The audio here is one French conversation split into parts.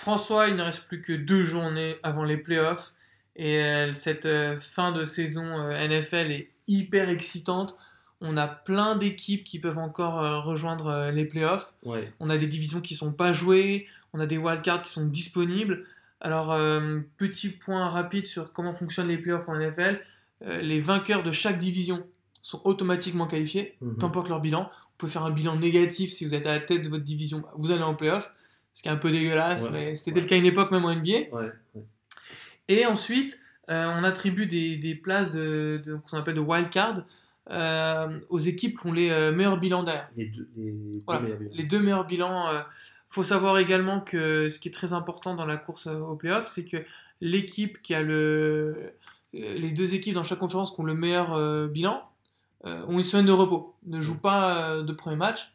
François, il ne reste plus que deux journées avant les playoffs. Et euh, cette euh, fin de saison euh, NFL est hyper excitante. On a plein d'équipes qui peuvent encore rejoindre les playoffs. Ouais. On a des divisions qui sont pas jouées. On a des wildcards qui sont disponibles. Alors, petit point rapide sur comment fonctionnent les playoffs en NFL. Les vainqueurs de chaque division sont automatiquement qualifiés, Mhm. peu importe leur bilan. Vous pouvez faire un bilan négatif si vous êtes à la tête de votre division, vous allez en playoff. Ce qui est un peu dégueulasse, Ouais. mais c'était Ouais. le cas à une époque, même en NBA. Ouais. Et ensuite, euh, on attribue des, des places de, de- qu'on appelle de wildcard euh, aux équipes qui ont les euh, meilleurs bilans derrière. Les deux, les deux Voilà, meilleurs bilans. Les deux meilleurs bilans. euh, faut savoir également que ce qui est très important dans la course au playoff, c'est que l'équipe qui a le. Les deux équipes dans chaque conférence qui ont le meilleur bilan ont une semaine de repos, ne jouent pas euh, de premier match.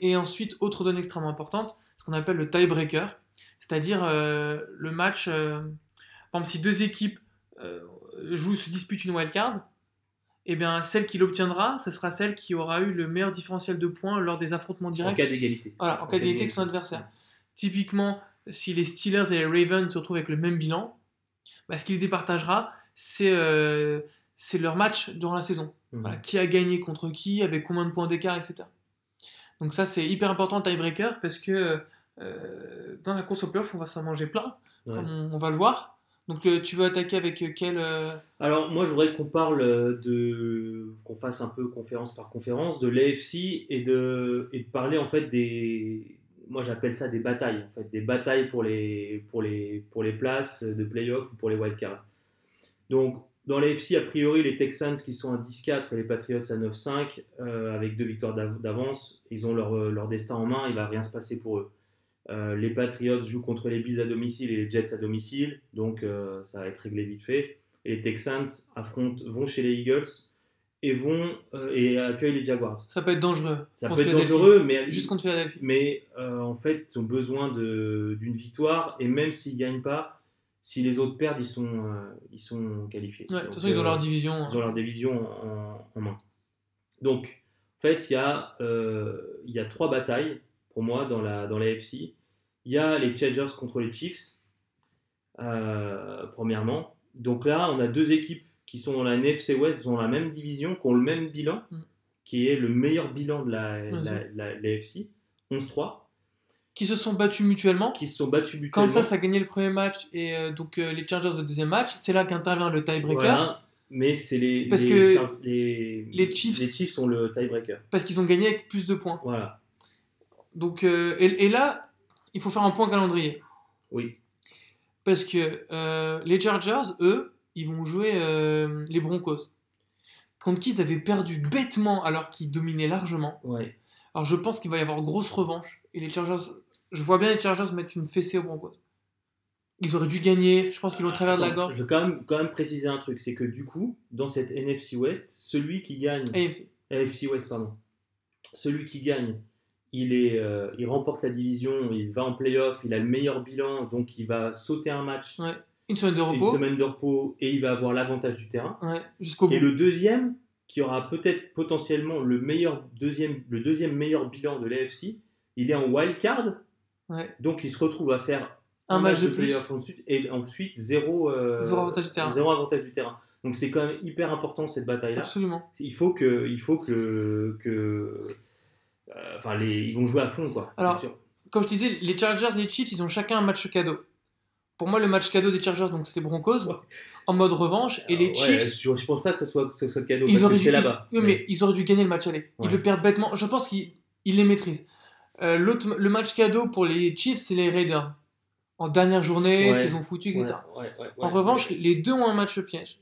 Et ensuite, autre donnée extrêmement importante, ce qu'on appelle le tiebreaker, c'est-à-dire euh, le match. euh, par exemple, si deux équipes euh, jouent, se disputent une wildcard, eh bien, celle qui l'obtiendra, ce sera celle qui aura eu le meilleur différentiel de points lors des affrontements En directs. cas d'égalité. Voilà, en cas d'égalité avec son adversaire. Typiquement, si les Steelers et les Ravens se retrouvent avec le même bilan, bah, ce qui les départagera, c'est euh, c'est leur match durant la saison. Mhm. Voilà, qui a gagné contre qui, avec combien de points d'écart, etc. Donc ça, c'est hyper important le tiebreaker parce que euh, dans la course au playoff, on va s'en manger plein, Ouais. comme on, on va le voir. Donc euh, tu veux attaquer avec euh, quel... Alors, moi, je voudrais qu'on parle de. qu'on fasse un peu conférence par conférence de l'AFC et de, et de parler en fait des. Moi, j'appelle ça des batailles, en fait, des batailles pour les, pour les, pour les places de playoff ou pour les wildcards. Donc, dans l'AFC, a priori, les Texans qui sont à 10-4 et les Patriots à 9-5, euh, avec deux victoires d'av- d'avance, ils ont leur, leur destin en main, il va rien se passer pour eux. Euh, les Patriots jouent contre les Bills à domicile et les Jets à domicile, donc euh, ça va être réglé vite fait. Et les Texans affrontent, vont chez les Eagles et vont euh, et accueillent les Jaguars. Ça peut être dangereux. Ça peut être dangereux, mais, Juste contre Philadelphie. mais en fait, ils ont besoin d'une victoire et même s'ils gagnent pas, si les autres perdent, ils sont, ils sont qualifiés. Ouais, de toute Donc, façon, ils ont leur division. hein. ils ont leur division en, en main. Donc, en fait, il y, a, il y a trois batailles pour moi dans la, dans la FC. Il y a les Chargers contre les Chiefs, euh, premièrement. Donc là, on a deux équipes qui sont dans la NFC West, qui ont la même division, qui ont le même bilan, Mm. qui est le meilleur bilan de la, Vas-y. la, la- la FC, 11-3, Qui se sont battus mutuellement. qui se sont battus mutuellement. Kansas a gagné le premier match et euh, donc euh, les Chargers le deuxième match. C'est là qu'intervient le tiebreaker. Voilà. Mais c'est les, Parce les, que Char- les, les Chiefs- les Chiefs sont le tiebreaker. Parce qu'ils ont gagné avec plus de points. Voilà. Donc, euh, et, et là, il faut faire un point calendrier. Oui. Parce que euh, les Chargers, eux, ils vont jouer euh, les Broncos. Contre qui ils avaient perdu bêtement alors qu'ils dominaient largement. Ouais. Alors je pense qu'il va y avoir grosse revanche. Et les Chargers, je vois bien les Chargers mettre une fessée aux Broncos. Ils auraient dû gagner, je pense qu'ils l'ont travers de la gorge. Je veux quand même, quand même préciser un truc, c'est que du coup, dans cette NFC West, celui qui gagne, AFC. AFC West, pardon, celui qui gagne, il, est, euh, il remporte la division, il va en playoff, il a le meilleur bilan, donc il va sauter un match, Ouais. Une semaine de une repos. semaine de repos, et il va avoir l'avantage du terrain. Ouais, jusqu'au bout. Et le deuxième, qui aura peut-être potentiellement le, meilleur deuxième, le deuxième meilleur bilan de l'AFC, il est en wild card, Ouais. donc il se retrouve à faire Un match de plus. playoff ensuite, et ensuite zéro, euh, Zéro avantage du terrain. zéro avantage du terrain. Donc c'est quand même hyper important cette bataille-là. Absolument. Il faut que, il faut que, que enfin les, ils vont jouer à fond quoi. Alors, sûr. Comme je te disais, les Chargers et les Chiefs, ils ont chacun un match cadeau. Pour moi, le match cadeau des Chargers, donc c'était Broncos, Ouais. en mode revanche, et les Ouais, Chiefs, je, je pense pas que ce soit, que ce soit cadeau ils parce que c'est là-bas. oui, mais ils auraient dû gagner le match aller. Ils le perdent bêtement. Je pense qu'ils ils les maîtrisent. Euh, l'autre- le match cadeau pour les Chiefs, c'est les Raiders. En dernière journée, saison foutue, etc. En revanche, les deux ont un match piège.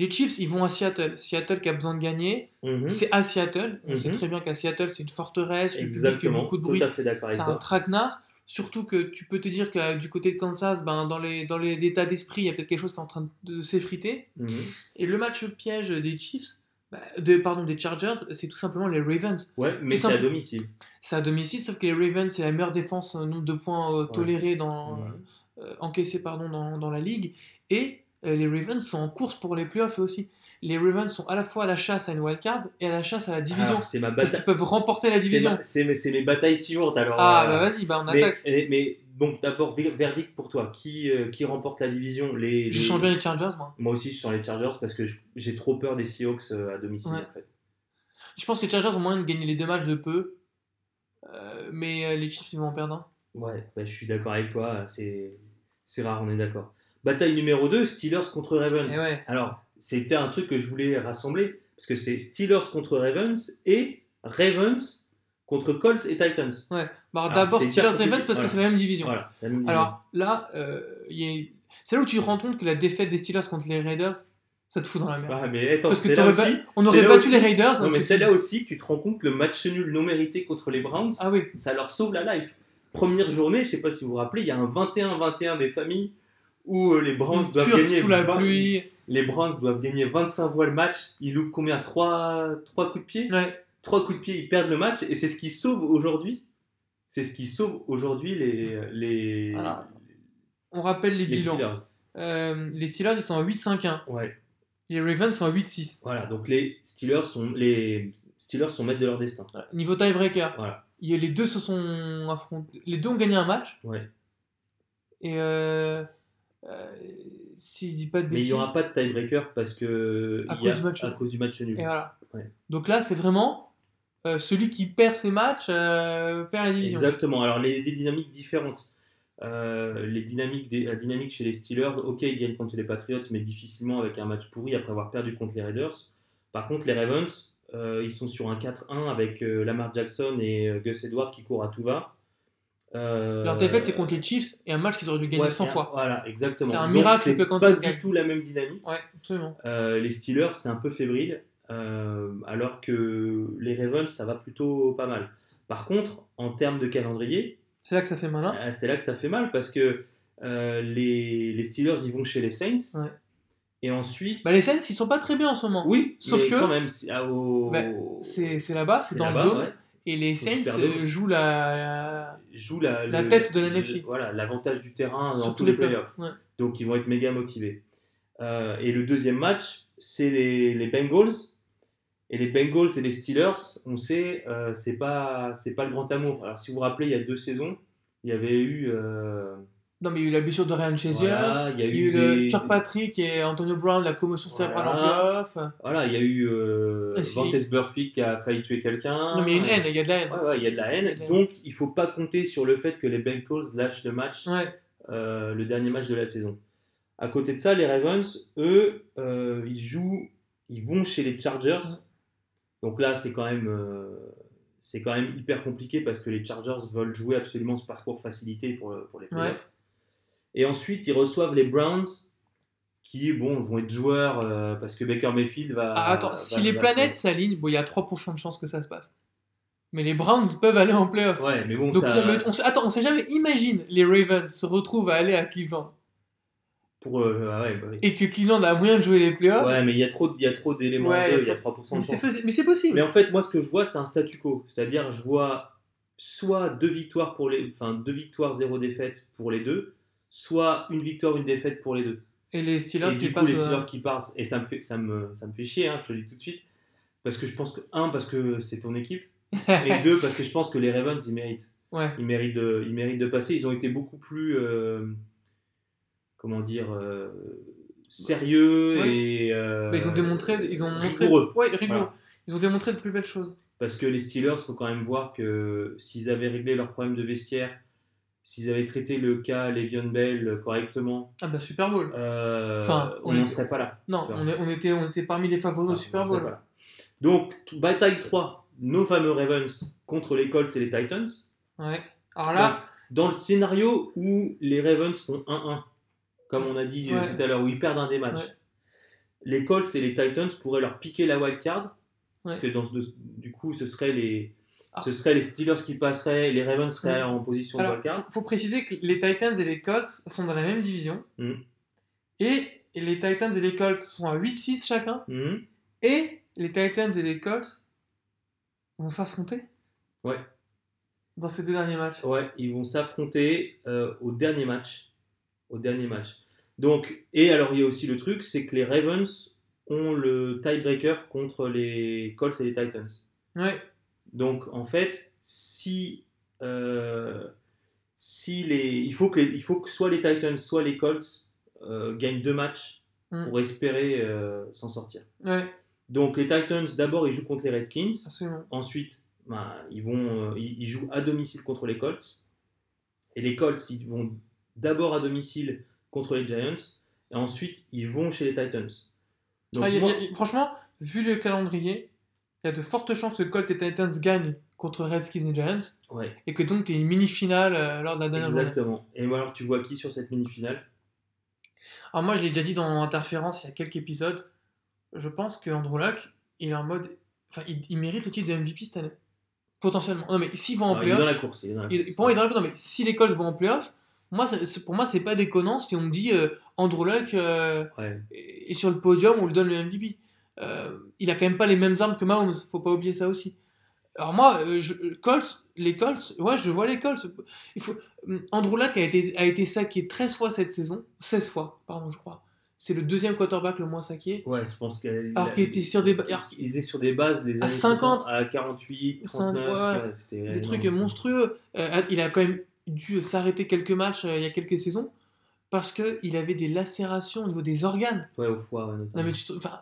Les Chiefs, ils vont à Seattle. Seattle qui a besoin de gagner, Mhm. c'est à Seattle. On Mhm. sait très bien qu'à Seattle, c'est une forteresse, le public fait exactement. beaucoup de bruit. C'est un traquenard. Surtout que tu peux te dire que euh, du côté de Kansas, ben, dans les dans les états d'esprit, il y a peut-être quelque chose qui est en train de s'effriter. Mhm. Et le match piège des Chiefs, bah, de, pardon, des Chargers, c'est tout simplement les Ravens. Ouais, mais c'est à domicile. C'est à domicile, sauf que les Ravens, c'est la meilleure défense, euh, nombre de points euh, tolérés dans, Ouais. euh, encaissés pardon, dans, dans la ligue. Et les Ravens sont en course pour les playoffs aussi. Les Ravens sont à la fois à la chasse à une wildcard et à la chasse à la division. Alors, c'est ma parce qu'ils peuvent remporter la division. C'est mes, batailles suivantes alors. Ah euh, bah vas-y, bah on mais, attaque. mais donc d'abord, ver- verdict pour toi. Qui, euh, qui remporte la division? Les, Je sens bien les Chargers, moi. Moi aussi, je sens les Chargers parce que j'ai trop peur des Seahawks euh, à domicile, Ouais. en fait. Je pense que les Chargers ont moyen de gagner les deux matchs de peu. Euh, mais euh, les Chiefs, ils vont en perdre un. Ouais, bah, je suis d'accord avec toi. C'est rare, on est d'accord. Bataille numéro 2, Steelers contre Ravens. Ouais. Alors, c'était un truc que je voulais rassembler, parce que c'est Steelers contre Ravens et Ravens contre Colts et Titans. Ouais. Bah, D'abord c'est Steelers hyper compliqué. Ravens parce Voilà. que c'est la même division. Voilà, c'est la même Alors là, euh, a- c'est là où tu te rends compte que la défaite des Steelers contre les Raiders, ça te fout dans la merde. Ah, mais attends, parce que là aussi. on aurait battu aussi- les Raiders. Non, mais c'est là aussi que tu te rends compte que le match nul non mérité contre les Browns, Ah oui. ça leur sauve la life. Première journée, je sais pas si vous vous rappelez, il y a un 21-21 des familles où euh, les Browns Une doivent gagner sous la 20 pluie. Les Browns doivent gagner 25 fois le match. Ils loupent combien? 3, coups de pied? Ouais. 3 coups de pied, ils perdent le match. Et c'est ce qui sauve aujourd'hui. C'est ce qui sauve aujourd'hui les, les, Alors, On rappelle les les bilans. Steelers. Euh, les Steelers, ils sont à 8-5-1. Ouais. Les Ravens sont à 8-6. Voilà. Donc les Steelers sont, les Steelers sont maîtres de leur destin. Voilà. Niveau tiebreaker, Voilà. les deux se sont affrontés. Les deux ont gagné un match. Ouais. Et euh, euh, si je dis pas de Mais il bêtises. n'y aura pas de tiebreaker parce que À il y a- cause du match à nul. cause du match nul. Et voilà. Ouais. Donc là, c'est vraiment euh, celui qui perd ses matchs euh, perd la division. Exactement. Alors les, les dynamiques différentes. Euh, les dynamiques des- la dynamique chez les Steelers, ok, ils gagnent contre les Patriots, mais difficilement avec un match pourri après avoir perdu contre les Raiders. Par contre, les Ravens, ils sont sur un 4-1 avec Lamar Jackson et Gus Edwards qui courent à tout va. Euh, Leur défaite, c'est contre les Chiefs et un match qu'ils auraient dû gagner ouais, 100 c'est un- fois. Voilà, exactement. C'est un Donc, miracle c'est que quand pas ils du gagnent. tout la même dynamique. Ouais, absolument. Euh, les Steelers, c'est un peu fébrile, euh, alors que les Ravens, ça va plutôt pas mal. Par contre, en termes de calendrier, C'est là que ça fait malin. euh, c'est là que ça fait mal parce que les, les Steelers, ils vont chez les Saints. Ouais. Et ensuite. Bah, les Saints, ils sont pas très bien en ce moment. oui, sauf mais que- quand même, c'est au- Bah, là-bas, c'est dans le dos. Et les Saints jouent la. Joue la, La le- tête de la NFC. Voilà, l'avantage du terrain dans sur tous les playoffs. Ouais. Donc ils vont être méga motivés. Euh, et le deuxième match, c'est les, les Bengals. Et les Bengals et les Steelers, on sait, euh, c'est pas pas le grand amour. Alors si vous vous rappelez, il y a deux saisons, il y avait eu euh, Non, mais il y a eu la blessure de Ryan voilà, il y a Il y a eu eu le Kirkpatrick et Antonio Brown, la commotion cérébrale en playoff. voilà, il y a eu euh, Ah, si. Burfict qui a failli tuer quelqu'un. Non, mais il y a une haine, il y a de la haine. Ouais, ouais, il y a de la haine. De la haine. Donc il faut pas compter sur le fait que les Bengals lâchent le match Ouais. euh, le dernier match de la saison. À côté de ça, les Ravens, eux, euh, ils jouent, ils vont chez les Chargers. Donc là, c'est quand même, euh, c'est quand même hyper compliqué parce que les Chargers veulent jouer absolument ce parcours facilité pour, pour les playoffs. Ouais. Et ensuite, ils reçoivent les Browns, qui bon vont être joueurs euh, parce que Baker Mayfield va. Ah, attends, va- si va- les va- planètes s'alignent, bon, il y a 3% de chances que ça se passe. Mais les Browns peuvent aller en playoff. Ouais, mais bon, Donc, ça, mais on, attends, on sait jamais, imagine les Ravens se retrouvent à aller à Cleveland pour, euh, ah ouais, bah oui. et que Cleveland a moyen de jouer les playoffs. Ouais, mais il y a trop, y a trop d'éléments Ouais, il y a jeu, il y a trop- 3% mais de c'est mais c'est possible. Mais en fait, moi, ce que je vois, c'est un statu quo. C'est-à-dire, je vois soit deux victoires pour les, enfin deux victoires, zéro défaite pour les deux, soit une victoire, une défaite pour les deux. Et les Steelers et qui passent. les euh, Steelers qui passent, et ça me fait, ça me, ça me fait chier, hein, je te le dis tout de suite, parce que je pense que un, parce que c'est ton équipe, et deux, parce que je pense que les Ravens, ils méritent, ouais. ils méritent de, ils méritent de passer. Ils ont été beaucoup plus, euh, comment dire, euh, sérieux Ouais. et. euh, Bah, ils ont démontré, ils ont montré, rigoureux. ouais, rigoureux. Voilà. Ils ont démontré de plus belles choses. Parce que les Steelers, faut quand même voir que s'ils avaient réglé leurs problèmes de vestiaire, s'ils avaient traité le cas Le'Veon Bell correctement, Ah bah Super Bowl. euh, Enfin, on n'en serait pas là. Non, on, est- on était, on était parmi les favoris Non, au Super Bowl. Donc, bataille 3, nos fameux Ravens contre les Colts et les Titans. Ouais. Alors là, Dans le scénario où les Ravens font 1-1, comme on a dit euh, Ouais. tout à l'heure, où ils perdent un des matchs, Ouais. les Colts et les Titans pourraient leur piquer la wild card. Parce que dans, du coup, ce serait les, Ah. ce serait les Steelers qui passeraient, les Ravens seraient Ouais. en position de alors, wild card. faut, faut préciser que les Titans et les Colts sont dans la même division. Mhm. Et, et les Titans et les Colts sont à 8-6 chacun. Mhm. Et les Titans et les Colts vont s'affronter. Ouais. Dans ces deux derniers matchs. Ouais, ils vont s'affronter euh, au dernier match. Au dernier match. Donc, et alors il y a aussi le truc, c'est que les Ravens ont le tiebreaker contre les Colts et les Titans. Ouais. Donc en fait, si, euh, si les, il, faut que les- il faut que soit les Titans, soit les Colts euh, gagnent deux matchs Mm. pour espérer euh, s'en sortir. Ouais, Donc les Titans, d'abord, ils jouent contre les Redskins. absolument. Ensuite, ben, ils, vont, ils, ils jouent à domicile contre les Colts. Et les Colts, ils vont d'abord à domicile contre les Giants. Et ensuite, ils vont chez les Titans. Donc, Ah, y a- moi- y a- franchement, vu le calendrier, il y a de fortes chances que Colt et Titans gagnent contre Redskins et Giants, ouais, et que donc tu une mini-finale euh, lors de la dernière journée. exactement. Et alors, tu vois qui sur cette mini-finale? Alors moi, je l'ai déjà dit dans Interférence il y a quelques épisodes, je pense que Andrew Luck, il est en mode... Enfin, il, il mérite le titre de MVP cette année. Potentiellement. Non, mais s'ils vont en Alors, Il est dans playoff... la course. Il est dans la il- course. pour moi, il est dans la- non, mais si les Colts vont en playoff, moi, pour moi, c'est pas déconnant si on me dit euh, Andrew Luck euh, Ouais. est sur le podium, on lui donne le MVP. Euh, il a quand même pas les mêmes armes que Mahomes, faut pas oublier ça aussi. Alors moi, euh, je- euh, Colts, les Colts, ouais, je vois les Colts. Il faut, Andrew Luck a été, a été saqué 13 fois cette saison, 16 fois, pardon, je crois. C'est le deuxième quarterback le moins saqué. Ouais, je pense qu'il était sur des alors il était sur des bases des À années 50, 60, à 48, Cinq- 39, ouais, Des trucs monstrueux. Euh, il a quand même dû s'arrêter quelques matchs il y a quelques saisons parce qu'il avait des lacérations au niveau des organes. Ouais, au foie. ouais, Non mais tu te- enfin,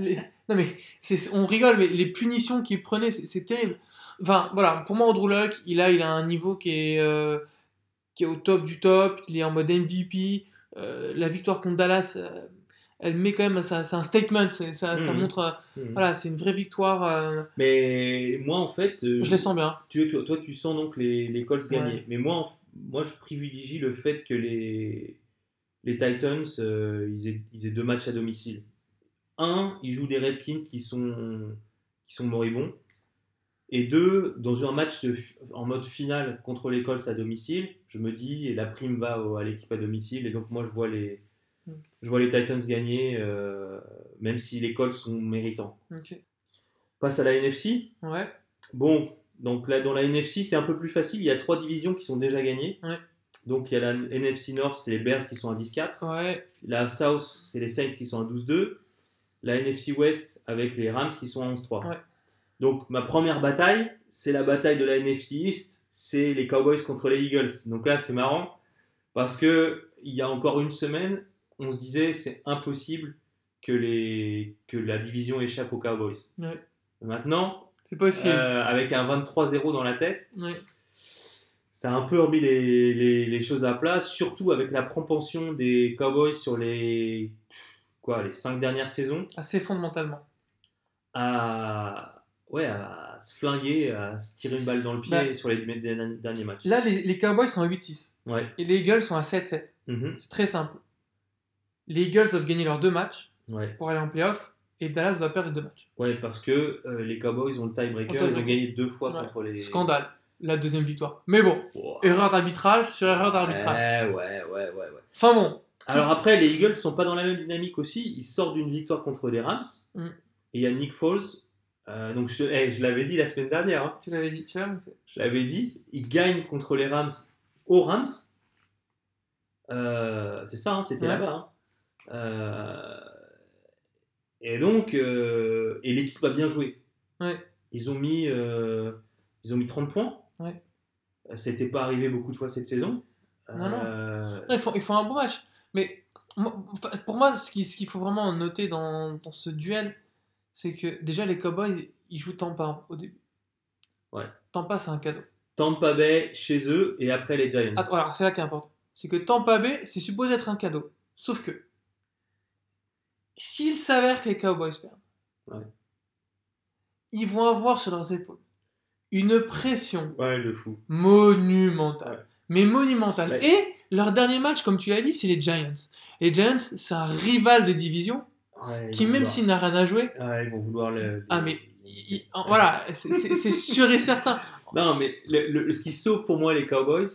les- non mais c'est- on rigole mais les punitions qu'il prenait c'est terrible. Enfin voilà pour moi Andrew Luck il a il a un niveau qui est euh, qui est au top du top il est en mode MVP Euh, la victoire contre Dallas euh, elle met quand même c'est un statement c'est- ça, ça Mhm. montre Mhm. voilà c'est une vraie victoire euh, Mais moi, en fait, je les sens bien. tu, toi, toi, tu sens donc les, les Colts Ouais. gagner. Mais moi, moi, je privilégie le fait que les, les Titans, euh, ils, aient, ils aient deux matchs à domicile. Un, ils jouent des Redskins qui sont, qui sont moribonds. Et deux, dans un match de en mode finale contre les Colts à domicile, je me dis, la prime va au- à l'équipe à domicile. Et donc, moi, je vois les, je vois les Titans gagner, euh, même si les Colts sont méritants. Ok. Passe à la NFC. Ouais. Bon, donc là, dans la NFC, c'est un peu plus facile. Il y a trois divisions qui sont déjà gagnées. Ouais. Donc il y a la NFC North, c'est les Bears qui sont à 10-4. Ouais. La South, c'est les Saints qui sont à 12-2. La NFC West avec les Rams qui sont à 11-3. Ouais. Donc ma première bataille, c'est la bataille de la NFC East. C'est les Cowboys contre les Eagles. Donc là, c'est marrant parce que il y a encore une semaine, on se disait c'est impossible que, les, que la division échappe aux Cowboys. Ouais. Maintenant, C'est possible. euh, avec un 23-0 dans la tête, Ouais. ça a un peu remis les, les- les choses à plat, surtout avec la propension des Cowboys sur les, quoi, les cinq dernières saisons Assez fondamentalement. à, ouais, à se flinguer, à se tirer une balle dans le pied Bah. sur les derniers matchs. Là les, les Cowboys sont à 8-6 Ouais. et les Eagles sont à 7-7. Mhm. C'est très simple. Les Eagles doivent gagner leurs deux matchs ouais. pour aller en playoff et Dallas doit perdre les deux matchs. Ouais, parce que euh, les Cowboys ont le tiebreaker, ils ont gagné deux fois Ouais. contre les. Scandale, la deuxième victoire. Mais bon, Wow. erreur d'arbitrage sur erreur d'arbitrage. Ouais, ouais, ouais, ouais, ouais. Enfin bon, Alors après, les Eagles sont pas dans la même dynamique aussi. Ils sortent d'une victoire contre les Rams. Mm. Et il y a Nick Foles. euh, donc je, eh, je l'avais dit la semaine dernière. hein. tu l'avais dit. Tu annoncé. Je l'avais dit. Il gagne contre les Rams aux Rams. Euh, c'est ça, hein, c'était Ouais. là-bas. hein. Euh, et donc, euh, et l'équipe a bien joué. Ouais. Ils ont mis, euh, ils ont mis 30 points. Ouais. Ça n'était pas arrivé beaucoup de fois cette saison. Non, non. Euh, Non, ils, font, ils font un bon match. Mais pour moi, ce qu'il faut vraiment noter dans, dans ce duel, c'est que déjà les Cowboys, ils jouent Tampa au début. Ouais. Tampa, c'est un cadeau. Tampa Bay chez eux et après les Giants. Attends, alors c'est là qui est important. C'est que Tampa Bay, c'est supposé être un cadeau. Sauf que, s'il s'avère que les Cowboys perdent, Ouais. ils vont avoir sur leurs épaules une pression Ouais, le fou. monumentale. Ouais. Mais monumentale. Et leur dernier match, comme tu l'as dit, c'est les Giants. Les Giants, c'est un rival de division qui, même s'il n'a rien à jouer, ils vont vouloir le. ah mais il- il- voilà, c'est- sûr et certain. Non, mais le- le- ce qui sauve pour moi les Cowboys,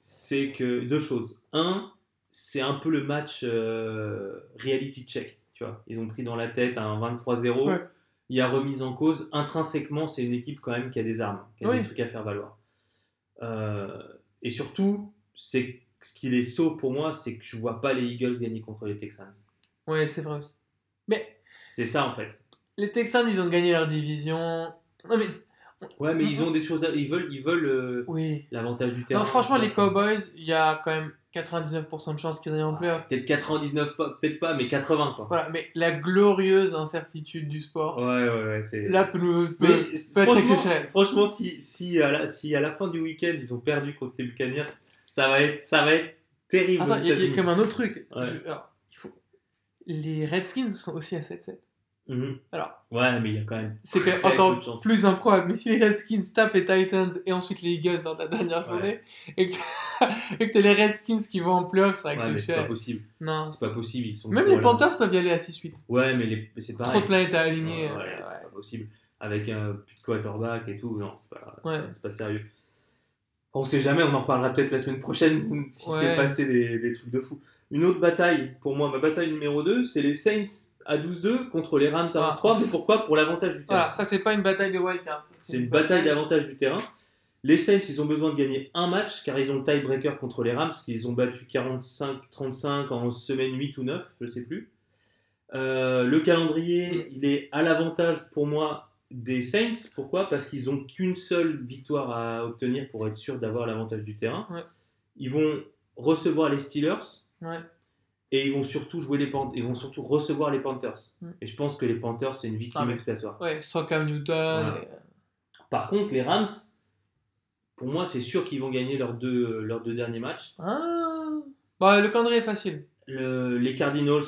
c'est que deux choses. Un, c'est un peu le match euh, reality check. Tu vois, ils ont pris dans la tête un 23-0. Ouais. Il y a remise en cause. Intrinsèquement, c'est une équipe quand même qui a des armes, qui a Oui. des trucs à faire valoir. Euh, et surtout, c'est ce qui les sauve pour moi, c'est que je vois pas les Eagles gagner contre les Texans. Ouais, c'est vrai aussi. Mais C'est ça en fait. les Texans, ils ont gagné leur division. Non mais, Ouais, mais ils ont des choses. à- Ils veulent, ils veulent euh, Oui. l'avantage du terrain. Non, franchement, les Cowboys, il y a quand même 99% de chances qu'ils aillent en playoff. Peut-être 99, pas- peut-être pas, mais 80 quoi. Voilà, mais la glorieuse incertitude du sport, Ouais, ouais, ouais. c'est- là, peut, peut- peut être franchement- exceptionnel. Franchement, si, si, à la, si à la fin du week-end ils ont perdu contre les Buccaneers, ça va être, ça va être terrible. Attends, il y, a- comme un autre truc. Ouais. Je- alors, il faut... Les Redskins sont aussi à 7-7. Mhm. Alors. Ouais, mais il y a quand même. C'est encore plus improbable. Mais si les Redskins tapent les Titans et ensuite les Eagles lors de la dernière Ouais. journée, et que et que t'as les Redskins qui vont en playoff, c'est Ouais, c'est pas possible. non. C'est pas possible. Ils sont Même les. Panthers peuvent y aller à 6-8. Ouais, mais, les- c'est pareil. Trop de planètes à Ouais, aligner. ouais, euh, c'est ouais. pas possible. Avec un plus de quarterback et tout, non, c'est pas, c'est Ouais. pas, c'est pas sérieux. On sait jamais, on en parlera peut-être la semaine prochaine si Ouais. c'est passé des, des trucs de fou. Une autre bataille, pour moi, ma bataille numéro 2, c'est les Saints à 12-2 contre les Rams à Ah. 11-3. Mais pourquoi Pour l'avantage du terrain. Voilà, ça c'est pas une bataille de wildcard. C'est une bataille d'avantage du terrain. Les Saints, ils ont besoin de gagner un match car ils ont le tiebreaker contre les Rams, qu'ils ont battu 45-35 en semaine 8 ou 9, je sais plus. Euh, le calendrier, il est à l'avantage pour moi des Saints. Pourquoi? Parce qu'ils ont qu'une seule victoire à obtenir pour être sûr d'avoir l'avantage du terrain. Ouais. Ils vont recevoir les Steelers Ouais. Et ils vont surtout jouer les Pan- ils vont surtout recevoir les Panthers. Mm. Et je pense que les Panthers c'est une victime Ah, mais- expiatoire. Ouais, sans Cam Newton. Voilà. et- Par contre, les Rams, pour moi, c'est sûr qu'ils vont gagner leurs deux, leurs deux derniers matchs. Ah. Bah, le calendrier est facile. Le- les Cardinals,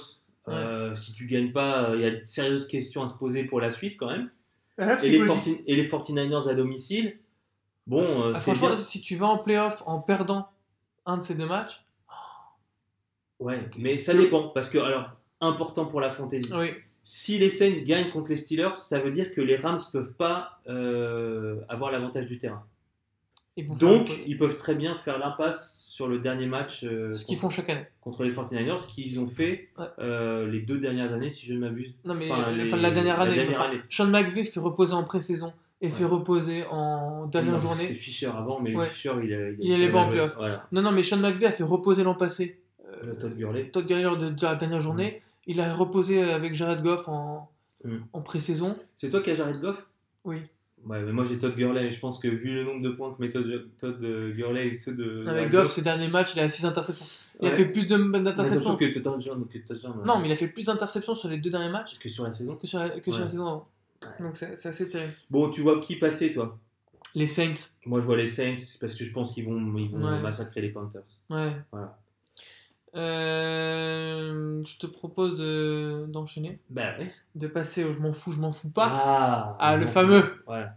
euh, si tu gagnes pas, euh, il y a de sérieuses questions à se poser pour la suite quand même. Et les, psychologie. 40 et les 49ers à domicile, bon, euh, Ah, franchement, bien. si tu vas en playoff en perdant un de ces deux matchs, Ouais, mais ça dépend. Parce que, alors, important pour la fantasy. oui. Si les Saints gagnent contre les Steelers, ça veut dire que les Rams peuvent pas euh, avoir l'avantage du terrain. Ils vont faire Donc, ils peuvent très bien faire l'impasse sur le dernier match euh, ce qu'ils contre- font chaque année. contre les 49ers, ce qu'ils ont fait Ouais. euh, les deux dernières années, si je ne m'abuse. Non, mais Enfin, les- enfin, la dernière année. dernière enfin, année. Sean McVay fait reposer en pré-saison et Ouais. fait reposer en dernière non, C'était journée. Fischer avant, mais Ouais. Fischer, il, a- Il allait pas en playoff. Voilà. Non, non, mais Sean McVay a fait reposer l'an passé. Le Todd Gurley. Todd Gurley lors de de la dernière journée. Il a reposé avec Jared Goff en, Mm. en pré-saison. C'est toi qui as Jared Goff? Oui. Ouais, mais moi j'ai Todd Gurley, mais je pense que vu le nombre de points que met Todd, Todd euh, Gurley et ceux de. Jared Goff, ses derniers matchs, il a 6 interceptions. Il a Ouais. fait plus d'interceptions. que que touchdown, Non, mais il a fait plus d'interceptions sur les deux derniers matchs que sur la saison. que sur la, que sur la saison avant. Donc c'est assez terrible. Bon, tu vois qui passer, toi? Les Saints. Moi je vois les Saints parce que je pense qu'ils vont, ils vont massacrer les Panthers. Ouais. Voilà. Euh, je te propose de- d'enchaîner, Bah ouais. de passer au je m'en fous, je m'en fous pas. Ah, Ah, le fameux. Voilà.